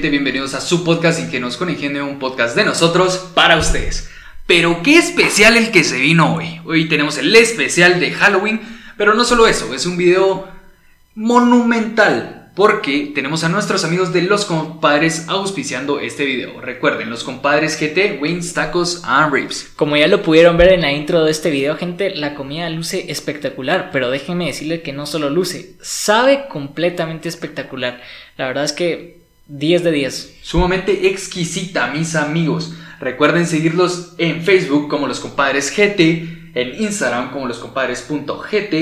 bienvenidos a su podcast Ingenuos con Ingenio, un podcast de nosotros para ustedes. Pero qué especial el que se vino hoy. Hoy tenemos el especial de Halloween, pero no solo eso, es un video monumental porque tenemos a nuestros amigos de Los Compadres auspiciando este video. Recuerden, Los Compadres GT, Wings, Tacos and Ribs. Como ya lo pudieron ver en la intro de este video, gente, la comida luce espectacular, pero déjenme decirle que no solo luce, sabe completamente espectacular. La verdad es que 10 de 10. Sumamente exquisita, mis amigos. Recuerden seguirlos en Facebook como Los Compadres GT, en Instagram como loscompadres.gt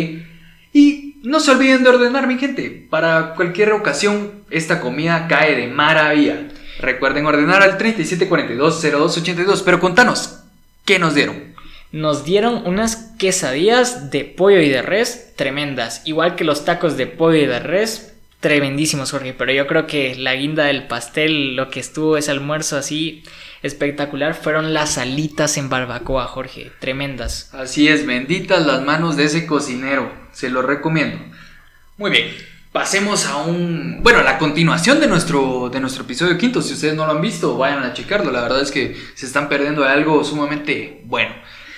y no se olviden de ordenar, mi gente. Para cualquier ocasión, esta comida cae de maravilla. Recuerden ordenar al 37420282. Pero contanos, ¿qué nos dieron? Nos dieron unas quesadillas de pollo y de res tremendas. Igual que los tacos de pollo y de res, tremendísimos, Jorge. Pero yo creo que la guinda del pastel, lo que estuvo ese almuerzo así espectacular, fueron las alitas en barbacoa, Jorge. Tremendas. Así es, benditas las manos de ese cocinero se lo recomiendo. Muy bien, pasemos a un, bueno, la continuación de nuestro, de nuestro episodio quinto. Si ustedes no lo han visto, vayan a checarlo. La verdad es que se están perdiendo de algo sumamente bueno.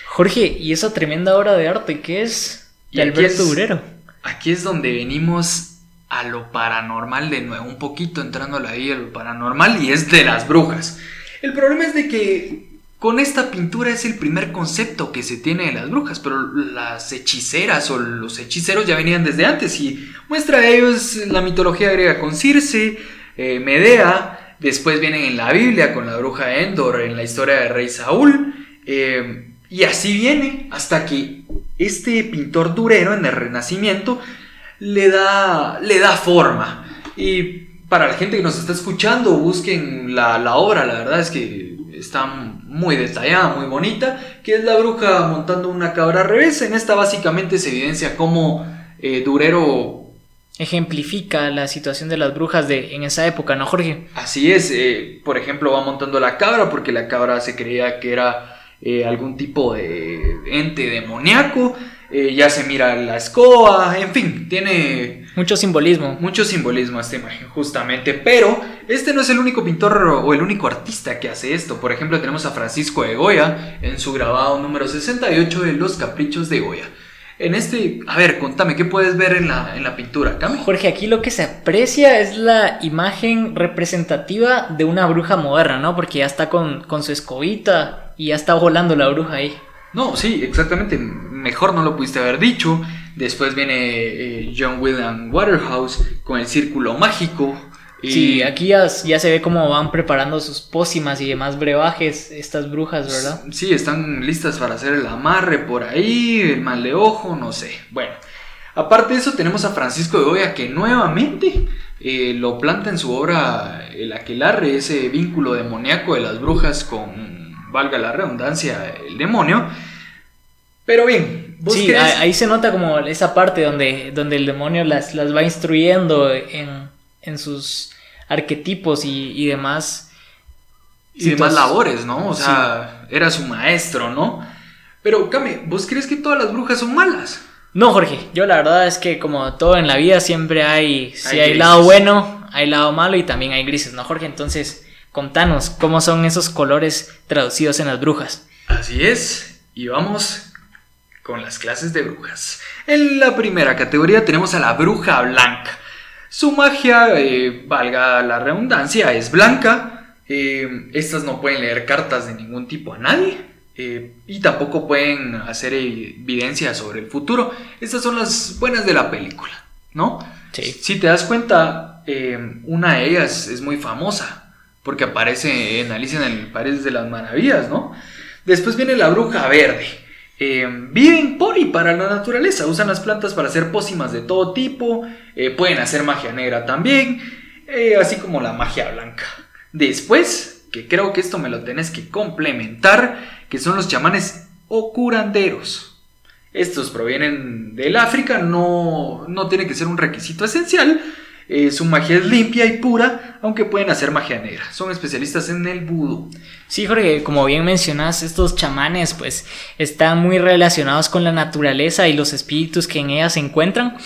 Jorge, ¿y esa tremenda obra de arte qué es? De Alberto Durero. Aquí es donde venimos a lo paranormal de nuevo, un poquito entrando ahí a lo paranormal y es de las brujas. El problema es de que con esta pintura es el primer concepto que se tiene de las brujas, pero las hechiceras o los hechiceros ya venían desde antes y muestra de ello es la mitología griega con Circe, eh, Medea, después vienen en la Biblia con la bruja Endor, en la historia del rey Saúl, eh, y así viene hasta que este pintor durero en el Renacimiento le da, le da forma. Y para la gente que nos está escuchando, busquen la, la obra, la verdad es que está muy detallada, muy bonita, que es la bruja montando una cabra al revés. En esta básicamente se evidencia cómo eh, Durero ejemplifica la situación de las brujas de en esa época, ¿no, Jorge? Así es, eh, por ejemplo, va montando la cabra porque la cabra se creía que era eh, algún tipo de ente demoníaco, ya se mira la escoba, en fin, tiene mucho simbolismo. Mucho simbolismo esta imagen, justamente. Pero este no es el único pintor o el único artista que hace esto. Por ejemplo, tenemos a Francisco de Goya en su grabado número 68 de Los Caprichos de Goya. En este, a ver, contame, ¿qué puedes ver en la, en la pintura? Jorge, aquí lo que se aprecia es la imagen representativa de una bruja moderna, ¿no? Porque ya está con, con su escobita y ya está volando la bruja ahí. No, sí, exactamente. Mejor no lo pudiste haber dicho. Después viene eh, John William Waterhouse con el círculo mágico. Sí, aquí ya, se ve cómo van preparando sus pócimas y demás brebajes estas brujas, ¿verdad? Sí, están listas para hacer el amarre por ahí, el mal de ojo, no sé. Bueno, aparte de eso tenemos a Francisco de Goya que nuevamente eh, lo planta en su obra El Aquelarre, ese vínculo demoníaco de las brujas con, valga la redundancia, el demonio. Pero bien, sí, ahí se nota como esa parte donde, donde el demonio las, las va instruyendo en, en sus arquetipos y, y demás. Y demás labores, ¿no? O sea, era su maestro, ¿no? Pero, Came, ¿vos crees que todas las brujas son malas? No, Jorge, yo la verdad es que como todo en la vida siempre hay, si hay, lado bueno, hay lado malo y también hay grises, ¿no, Jorge? Entonces, contanos cómo son esos colores traducidos en las brujas. Así es, y vamos con las clases de brujas. En la primera categoría tenemos a la bruja blanca. Su magia, eh, valga la redundancia, es blanca. Eh, estas no pueden leer cartas de ningún tipo a nadie. Eh, y tampoco pueden hacer evidencia sobre el futuro. Estas son las buenas de la película, ¿no? Sí. Si te das cuenta, una de ellas es muy famosa. Porque aparece en Alicia en el País de las Maravillas, ¿no? Después viene la bruja verde. Eh, viven por y para la naturaleza, usan las plantas para hacer pócimas de todo tipo, eh, pueden hacer magia negra también, eh, así como la magia blanca. Después, que creo que esto me lo tenés que complementar, que son los chamanes o curanderos. Estos provienen del África, no, no tiene que ser un requisito esencial, eh, su magia es limpia y pura, aunque pueden hacer magia negra. Son especialistas en el vudú. Sí, Jorge, como bien mencionas, estos chamanes pues están muy relacionados con la naturaleza y los espíritus que en ella se encuentran.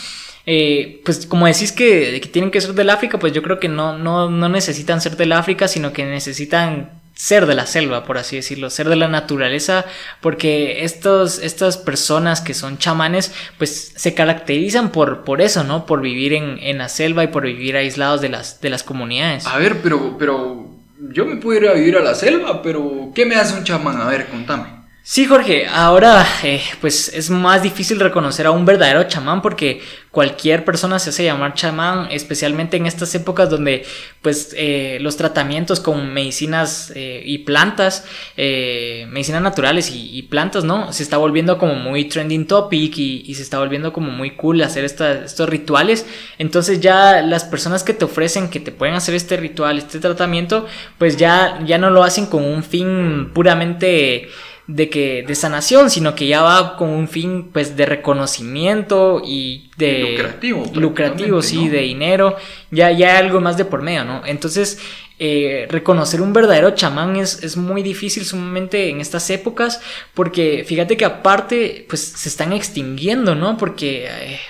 eh, pues como decís que, que, tienen que ser del África, pues yo creo que no, no, no necesitan ser del África, sino que necesitan ser de la selva, por así decirlo, ser de la naturaleza, porque estos, estas personas que son chamanes, pues se caracterizan por, por eso, ¿no? Por vivir en, en la selva y por vivir aislados de las, de las comunidades. A ver, pero, pero yo me puedo ir a vivir a la selva, pero ¿qué me hace un chamán? A ver, contame. Sí, Jorge, ahora eh, pues es más difícil reconocer a un verdadero chamán porque cualquier persona se hace llamar chamán, especialmente en estas épocas donde pues eh, los tratamientos con medicinas eh, y plantas, medicinas naturales y, plantas, ¿no? Se está volviendo como muy trending topic y, se está volviendo como muy cool hacer estos rituales. Entonces ya las personas que te ofrecen que te pueden hacer este ritual, este tratamiento, pues ya, ya no lo hacen con un fin puramente de que de sanación, sino que ya va con un fin pues de reconocimiento y de lucrativo, lucrativo sí, de dinero, ya ya hay algo más de por medio, ¿no? Entonces eh, reconocer un verdadero chamán es, es, muy difícil sumamente en estas épocas porque fíjate que aparte pues se están extinguiendo, ¿no? Porque eh,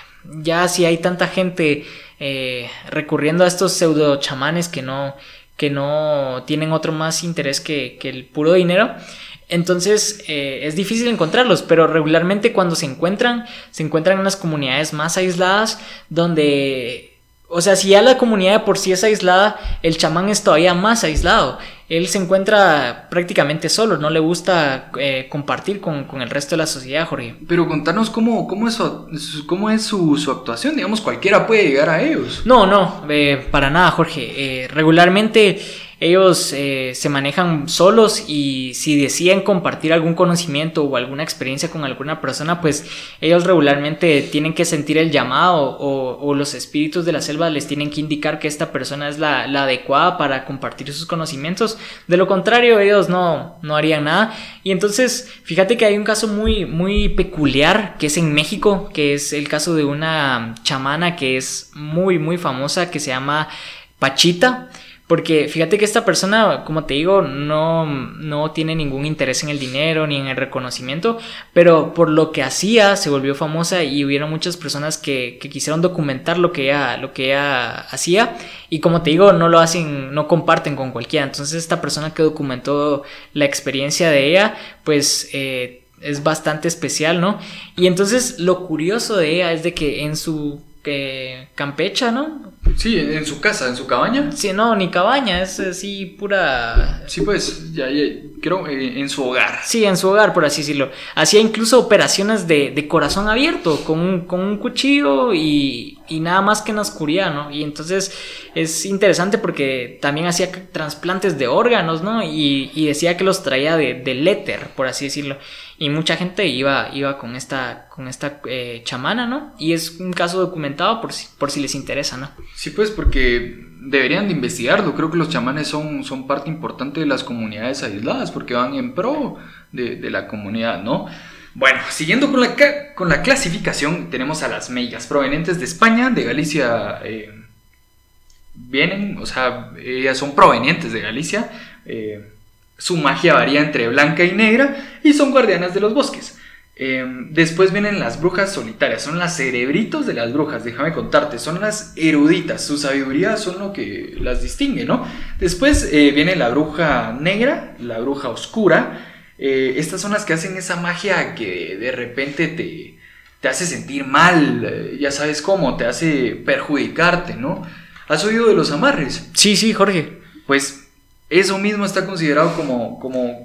ya si hay tanta gente eh, recurriendo a estos pseudo chamanes que no que no tienen otro más interés que, que el puro dinero, entonces eh, es difícil encontrarlos, pero regularmente cuando se encuentran, se encuentran en unas comunidades más aisladas donde, o sea, si ya la comunidad por sí es aislada, el chamán es todavía más aislado. Él se encuentra prácticamente solo, no le gusta eh, compartir con, el resto de la sociedad, Jorge. Pero contanos cómo, cómo es, su, cómo es su, actuación, digamos, cualquiera puede llegar a ellos. No, no, eh, para nada, Jorge. regularmente ellos eh, se manejan solos y si deciden compartir algún conocimiento o alguna experiencia con alguna persona, pues ellos regularmente tienen que sentir el llamado o, los espíritus de la selva les tienen que indicar que esta persona es la, adecuada para compartir sus conocimientos. De lo contrario, ellos no, no harían nada. Y entonces, fíjate que hay un caso muy, muy peculiar que es en México, que es el caso de una chamana que es muy, muy famosa, que se llama Pachita. Porque fíjate que esta persona, como te digo, no, no tiene ningún interés en el dinero ni en el reconocimiento, pero por lo que hacía se volvió famosa y hubieron muchas personas que, quisieron documentar lo que, ella, lo que ella hacía y como te digo, no lo hacen, no comparten con cualquiera. Entonces esta persona que documentó la experiencia de ella, pues... Eh, es bastante especial, ¿no? Y entonces lo curioso de ella es de que en su campecha, ¿no? Sí, en su casa, en su cabaña. Sí, no, ni cabaña, es así pura... Sí, pues, ya, creo eh, en su hogar. Sí, en su hogar, por así decirlo. Hacía incluso operaciones de, corazón abierto, con un, con un cuchillo y, y, nada más que en la oscuridad, ¿no? Y entonces es interesante porque también hacía trasplantes de órganos, ¿no? Y, y decía que los traía de, del éter, por así decirlo. Y mucha gente iba, iba con esta, con esta eh, chamana, ¿no? Y es un caso documentado por si, por si les interesa, ¿no? Sí, pues porque deberían de investigarlo. Creo que los chamanes son, son parte importante de las comunidades aisladas porque van en pro de, la comunidad, ¿no? Bueno, siguiendo con la, con la clasificación, tenemos a las mellas provenientes de España, de Galicia. Eh, vienen, o sea, ellas son provenientes de Galicia. Eh, su magia varía entre blanca y negra y son guardianas de los bosques. Em, después vienen las brujas solitarias, son las cerebritos de las brujas, déjame contarte, son las eruditas, su sabiduría son lo que las distingue, ¿no? Después eh, viene la bruja negra, la bruja oscura, eh, estas son las que hacen esa magia que de repente te, te hace sentir mal, eh, ya sabes cómo, te hace perjudicarte, ¿no? ¿Has oído de los amarres? Sí, sí, Jorge. Pues eso mismo está considerado como,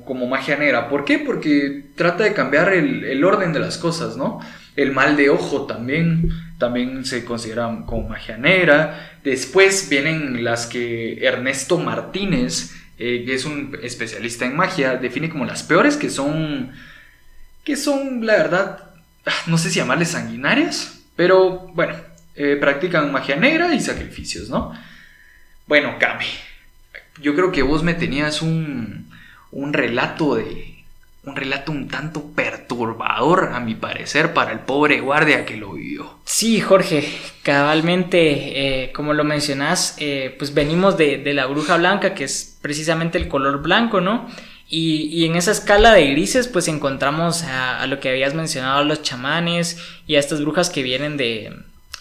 como, magia negra. ¿Por qué? Porque trata de cambiar el, orden de las cosas, ¿no? El mal de ojo también, también se considera como magia negra. Después vienen las que Ernesto Martínez, eh, que es un especialista en magia, define como las peores, que son, que son, la verdad, ah, no sé si llamarles sanguinarias, pero bueno, eh, practican magia negra y sacrificios, ¿no? Bueno, Cami yo creo que vos me tenías un, un relato de un relato un tanto perturbador, a mi parecer, para el pobre guardia que lo vivió. Sí, Jorge, cabalmente, eh, como lo mencionás, eh, pues venimos de, la bruja blanca, que es precisamente el color blanco, ¿no? Y, en esa escala de grises, pues encontramos a, lo que habías mencionado, a los chamanes y a estas brujas que vienen de,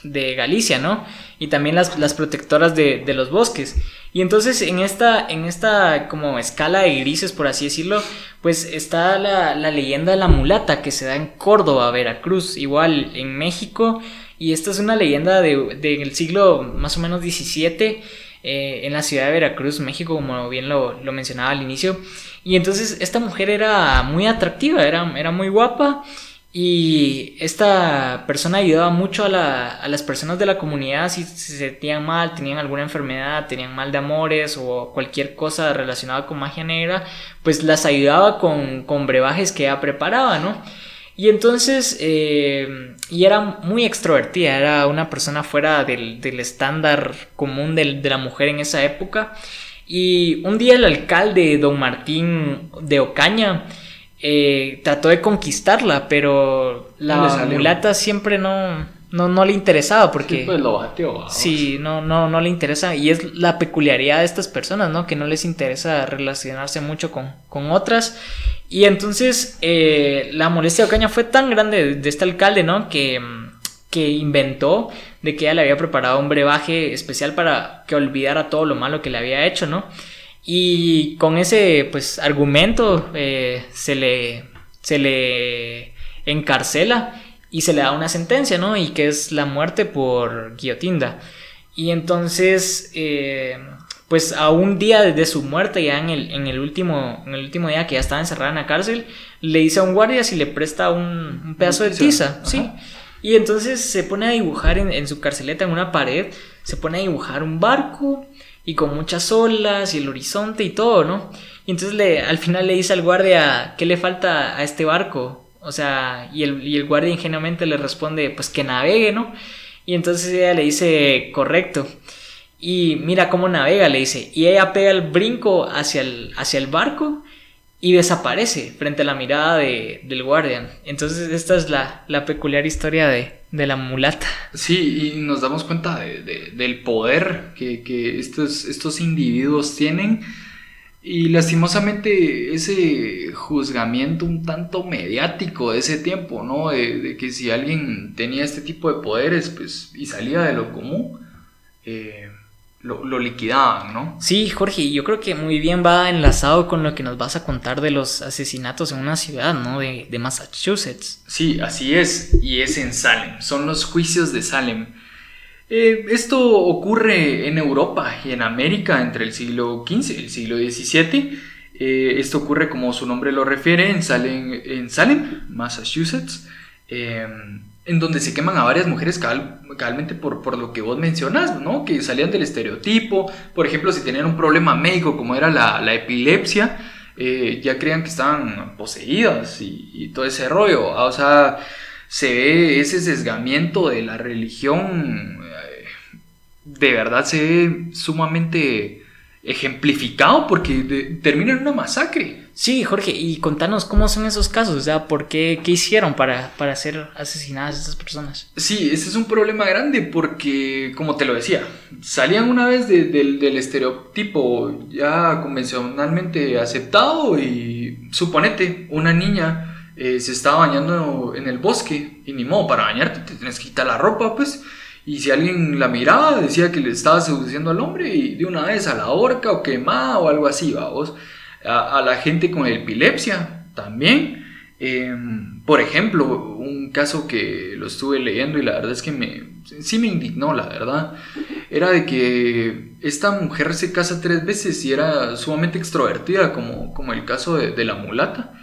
de Galicia, ¿no? Y también las, las protectoras de, de, los bosques. Y entonces en esta, en esta como escala de grises, por así decirlo, pues está la, la leyenda de la mulata que se da en Córdoba, Veracruz, igual en México. Y esta es una leyenda del de, siglo más o menos 17 eh, en la ciudad de Veracruz, México, como bien lo, lo, mencionaba al inicio. Y entonces esta mujer era muy atractiva, era, era muy guapa. Y esta persona ayudaba mucho a, la, a, las personas de la comunidad si se sentían mal, tenían alguna enfermedad, tenían mal de amores o cualquier cosa relacionada con magia negra, pues las ayudaba con, con brebajes que ella preparaba, ¿no? Y entonces, eh, y era muy extrovertida, era una persona fuera del, del estándar común de, de la mujer en esa época. Y un día el alcalde, don Martín de Ocaña, eh, trató de conquistarla, pero la mulata siempre no, no, no, le interesaba porque... Sí, pues lo bateó. Sí, no, no, no le interesa. Y es la peculiaridad de estas personas, ¿no? Que no les interesa relacionarse mucho con, con otras. Y entonces eh, la molestia de Ocaña fue tan grande de, este alcalde, ¿no? Que, que inventó de que ella le había preparado un brebaje especial para que olvidara todo lo malo que le había hecho, ¿no? Y con ese pues argumento eh, se, le, se le encarcela y se le da una sentencia, ¿no? Y que es la muerte por guillotinda. Y entonces, eh, pues a un día de su muerte, ya en el, en el, último, en el último día que ya estaba encerrada en la cárcel, le dice a un guardia si le presta un, pedazo de tiza, ¿sí? Y entonces se pone a dibujar en, en, su carceleta, en una pared, se pone a dibujar un barco y con muchas olas y el horizonte y todo, ¿no? Y entonces le, al final le dice al guardia, ¿qué le falta a este barco? O sea, y el, y el guardia ingenuamente le responde, pues que navegue, ¿no? Y entonces ella le dice, correcto. Y mira cómo navega, le dice. Y ella pega el brinco hacia el, hacia el barco y desaparece frente a la mirada de, del guardián. Entonces esta es la, la peculiar historia de, de, la mulata. Sí, y nos damos cuenta de, del poder que, que, estos, estos individuos tienen. Y lastimosamente ese juzgamiento un tanto mediático de ese tiempo, ¿no? De, que si alguien tenía este tipo de poderes, pues, y salía de lo común, eh, lo, liquidaban, ¿no? Sí, Jorge, yo creo que muy bien va enlazado con lo que nos vas a contar de los asesinatos en una ciudad, ¿no? De, Massachusetts. Sí, así es, y es en Salem, son los juicios de Salem. Eh, esto ocurre en Europa y en América entre el siglo XV y el siglo XVII. Eh, esto ocurre, como su nombre lo refiere, en Salem, en Salem Massachusetts. Eh, en donde se queman a varias mujeres cabalmente por, lo que vos mencionas, ¿no? Que salían del estereotipo, por ejemplo, si tenían un problema médico como era la, epilepsia, eh, ya creían que estaban poseídas y, todo ese rollo, o sea, se ve ese sesgamiento de la religión, eh, de verdad se ve sumamente ejemplificado porque termina en una masacre. Sí, Jorge, y contanos cómo son esos casos, o sea, ¿por qué, qué hicieron para, para ser asesinadas estas personas? Sí, ese es un problema grande porque, como te lo decía, salían una vez del estereotipo ya convencionalmente aceptado y suponete, una niña eh, se estaba bañando en el bosque y ni modo, para bañarte te tienes que quitar la ropa, pues. Y si alguien la miraba, decía que le estaba seduciendo al hombre y de una vez a la horca o quemada o algo así, vamos a, la gente con epilepsia también. Em, por ejemplo, un caso que lo estuve leyendo y la verdad es que me, sí me indignó, la verdad, era de que esta mujer se casa tres veces y era sumamente extrovertida, como, como el caso de, la mulata,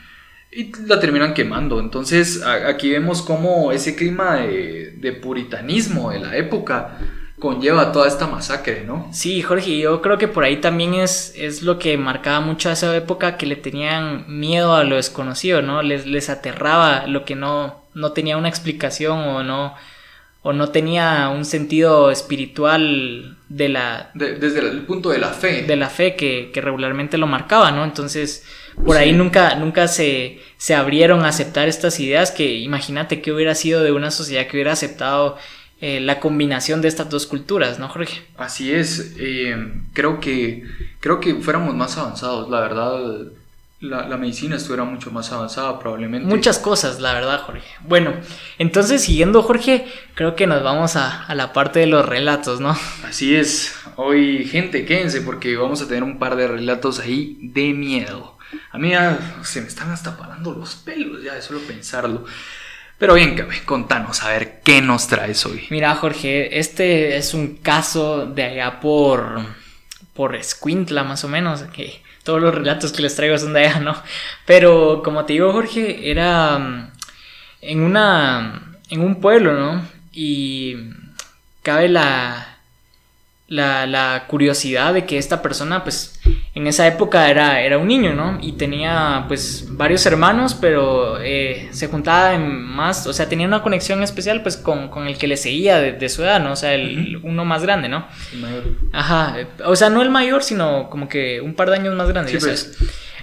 y la terminan quemando. Entonces aquí vemos cómo ese clima de, de puritanismo de la época conlleva toda esta masacre, ¿no? Sí, Jorge, yo creo que por ahí también es, es lo que marcaba mucho a esa época, que le tenían miedo a lo desconocido, ¿no? Les, les aterraba lo que no, no tenía una explicación o no, o no tenía un sentido espiritual de la... desde el punto de la fe. De la fe que, que regularmente lo marcaba, ¿no? Entonces, por ahí nunca, nunca se, se abrieron a aceptar estas ideas que imagínate que hubiera sido de una sociedad que hubiera aceptado eh, la combinación de estas dos culturas, ¿no, Jorge? Así es, eh, creo, que, creo que fuéramos más avanzados, la verdad. la, medicina estuviera mucho más avanzada probablemente. Muchas cosas, la verdad, Jorge. Bueno, entonces siguiendo, Jorge, creo que nos vamos a, a la parte de los relatos, ¿no? Así es. Hoy, gente, quédense porque vamos a tener un par de relatos ahí de miedo. A mí ya se me están hasta parando los pelos ya de solo pensarlo. Pero bien, Cabe, contanos, a ver, ¿qué nos traes hoy? Mira, Jorge, este es un caso de allá por, por Escuintla, más o menos, que todos los relatos que les traigo son de allá, ¿no? Pero como te digo, Jorge, era mm, en una, en un pueblo, ¿no? Y cabe la, la, la curiosidad de que esta persona, pues, en esa época era, era un niño, ¿no? Y tenía pues varios hermanos, pero eh, se juntaba en más, o sea, tenía una conexión especial pues con, el que le seguía de, su edad, ¿no? O sea, el uno más grande, ¿no? El mayor. Ajá, o sea, no el mayor, sino como que un par de años más grande, pues.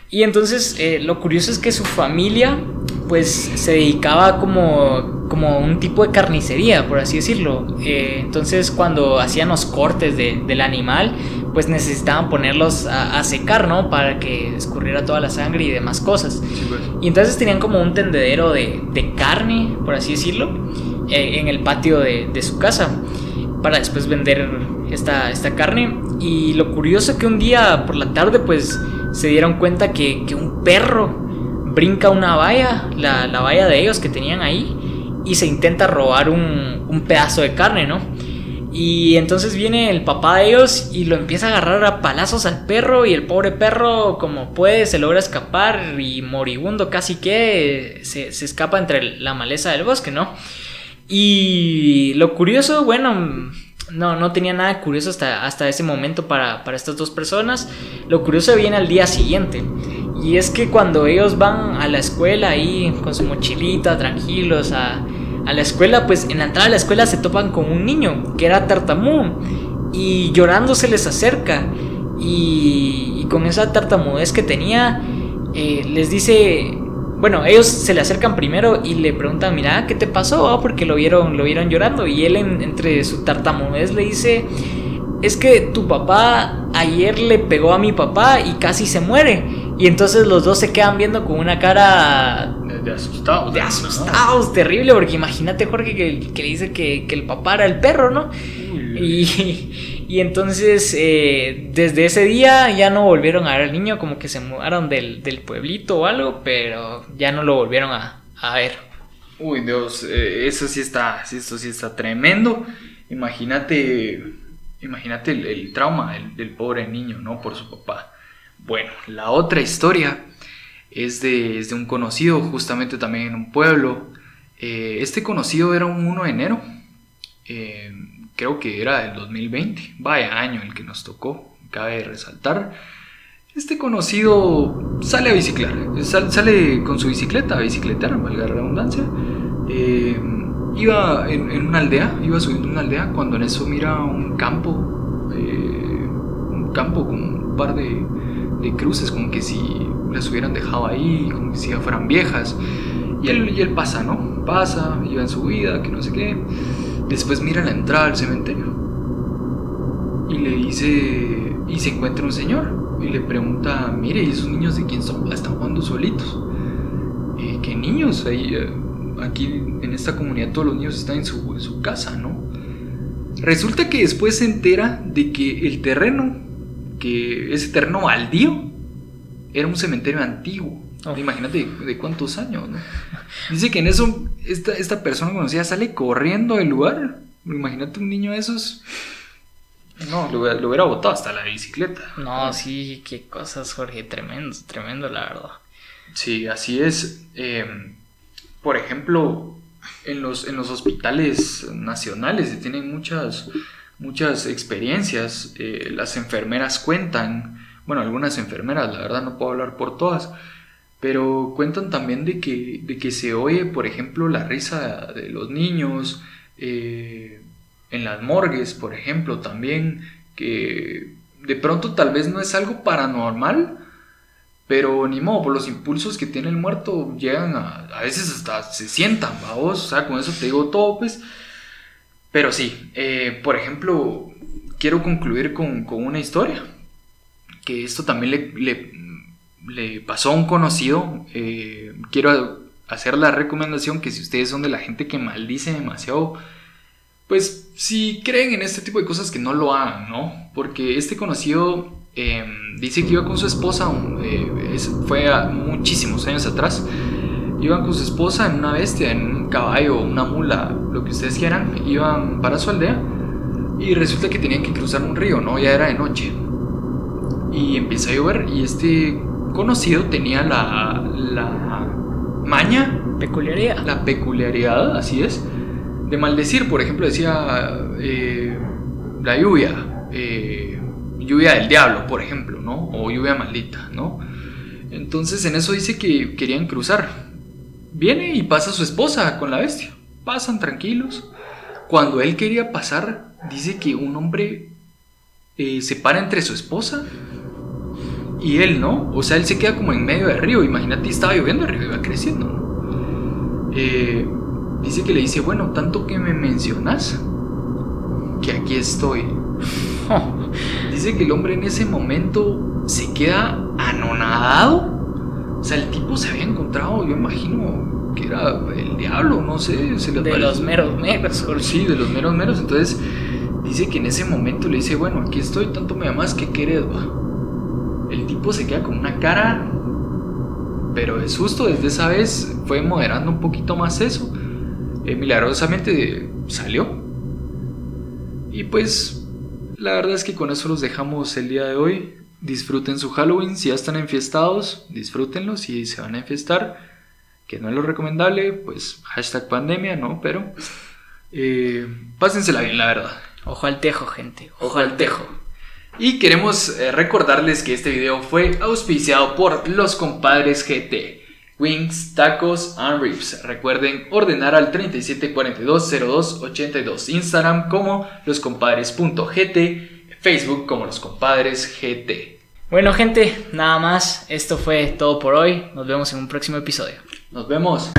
Y entonces eh, lo curioso es que su familia pues se dedicaba como, como un tipo de carnicería, por así decirlo. Eh, entonces cuando hacían los cortes del animal, pues necesitaban ponerlos a, secar, ¿no? Para que escurriera toda la sangre y demás cosas. Pues. Y entonces tenían como un tendedero de, carne, por así decirlo, eh, en el patio de, su casa, para después vender esta, esta carne. Y lo curioso que un día por la tarde, pues se dieron cuenta que, un perro brinca una valla, la, valla de ellos que tenían ahí, y se intenta robar un, un pedazo de carne, ¿no? Y entonces viene el papá de ellos y lo empieza a agarrar a palazos al perro y el pobre perro como puede se logra escapar y moribundo casi que se, escapa entre la maleza del bosque, ¿no? Y lo curioso, bueno, no, no tenía nada curioso hasta, hasta ese momento para, para estas dos personas. Lo curioso viene al día siguiente. Y es que cuando ellos van a la escuela ahí con su mochilita, tranquilos, a a la escuela, pues en la entrada de la escuela se topan con un niño que era tartamudo y llorando se les acerca y, con esa tartamudez que tenía eh, les dice, bueno, ellos se le acercan primero y le preguntan, mira, ¿qué te pasó? Ah, porque lo vieron, lo vieron llorando y él entre su tartamudez le dice, es que tu papá ayer le pegó a mi papá y casi se muere. Y entonces los dos se quedan viendo con una cara de asustados. De asustados, terrible, porque imagínate, Jorge, que, que le dice que, el papá era el perro, ¿no? y, y, entonces, eh, desde ese día ya no volvieron a ver al niño, como que se mudaron del, pueblito o algo, pero ya no lo volvieron a, ver. Uy, Dios, eh, eso sí está, esto sí está tremendo. Imagínate, imagínate el, trauma del, del pobre niño, ¿no? Por su papá. Bueno, la otra historia es de, un conocido, justamente también en un pueblo. Eh, este conocido era un 1 de enero, eh, creo que era del 2020, vaya año el que nos tocó, cabe resaltar. Este conocido sale a biciclar, sale con su bicicleta, a bicicletar, valga la redundancia. Eh, iba en, una aldea, iba subiendo una aldea cuando en eso mira un campo, un campo con un par de, cruces, como que si las hubieran dejado ahí, como que si ya fueran viejas. Y él, pasa, ¿no? Pasa, iba en su vida, que no sé qué. Después mira la entrada al cementerio. Y le dice, y se encuentra un señor. Y le pregunta, mire, ¿y esos niños de quién son? Están jugando solitos. Eh, ¿Qué niños? Ahí, eh, aquí en esta comunidad todos los niños están en su casa, ¿no? Resulta que después se entera de que el terreno, que ese terreno baldío, era un cementerio antiguo. Imagínate de, cuántos años, ¿no? Dice que en eso esta, esta persona conocida sale corriendo del lugar. Imagínate un niño de esos. No, lo, hubiera botado hasta la bicicleta. No, sí, qué cosas, Jorge. Tremendo, tremendo, la verdad. Sí, así es. Em, por ejemplo, en los, en los hospitales nacionales se tienen muchas, muchas experiencias. Eh, las enfermeras cuentan bueno, algunas enfermeras, la verdad no puedo hablar por todas, pero cuentan también de que, de que se oye, por ejemplo, la risa de los niños, eh, en las morgues, por ejemplo, también, que de pronto tal vez no es algo paranormal, pero ni modo, por los impulsos que tiene el muerto llegan a, a veces hasta se sientan, vamos, o sea, con eso te digo todo, pues. Pero sí, eh, por ejemplo, quiero concluir con, con una historia que esto también le, le pasó a un conocido. Eh, quiero hacer la recomendación que si ustedes son de la gente que maldice demasiado, pues si creen en este tipo de cosas que no lo hagan, ¿no? Porque este conocido em, dice que iba con su esposa, eh, fue muchísimos años atrás, iban con su esposa en una bestia, en un caballo, una mula, lo que ustedes quieran, iban para su aldea y resulta que tenían que cruzar un río, ¿no? Ya era de noche. Y empieza a llover y este conocido tenía la, la maña. Peculiaridad. La peculiaridad, así es. De maldecir, por ejemplo, decía eh, la lluvia. Eh, lluvia del diablo, por ejemplo, ¿no? O lluvia maldita, ¿no? Entonces en eso dice que querían cruzar. Viene y pasa su esposa con la bestia. Pasan tranquilos. Cuando él quería pasar, dice que un hombre eh, se para entre su esposa y él, ¿no? O sea, él se queda como en medio del río. Imagínate, estaba lloviendo, el río iba creciendo, ¿no? Eh, dice que le dice, bueno, tanto que me mencionas, que aquí estoy. dice que el hombre en ese momento se queda anonadado. O sea, el tipo se había encontrado, yo imagino que era el diablo, no sé. Se le de los meros meros. Sí, de los meros meros. Entonces dice que en ese momento le dice, bueno, aquí estoy, tanto me amas, que querés? El tipo se queda con una cara, pero de susto, desde esa vez fue moderando un poquito más eso. Eh, milagrosamente salió. Y pues la verdad es que con eso los dejamos el día de hoy. Disfruten su Halloween, si ya están enfiestados, disfrútenlo, si se van a enfiestar, que no es lo recomendable, pues hashtag pandemia, ¿no? Pero eh, pásensela bien, la verdad. Ojo al tejo, gente. Ojo, al tejo. Y queremos eh, recordarles que este video fue auspiciado por los compadres GT. Wings, tacos and ribs. Recuerden ordenar al 37420282. Instagram como loscompadres.gt. Facebook como los compadres GT. Bueno gente, nada más. Esto fue todo por hoy. Nos vemos en un próximo episodio. Nos vemos.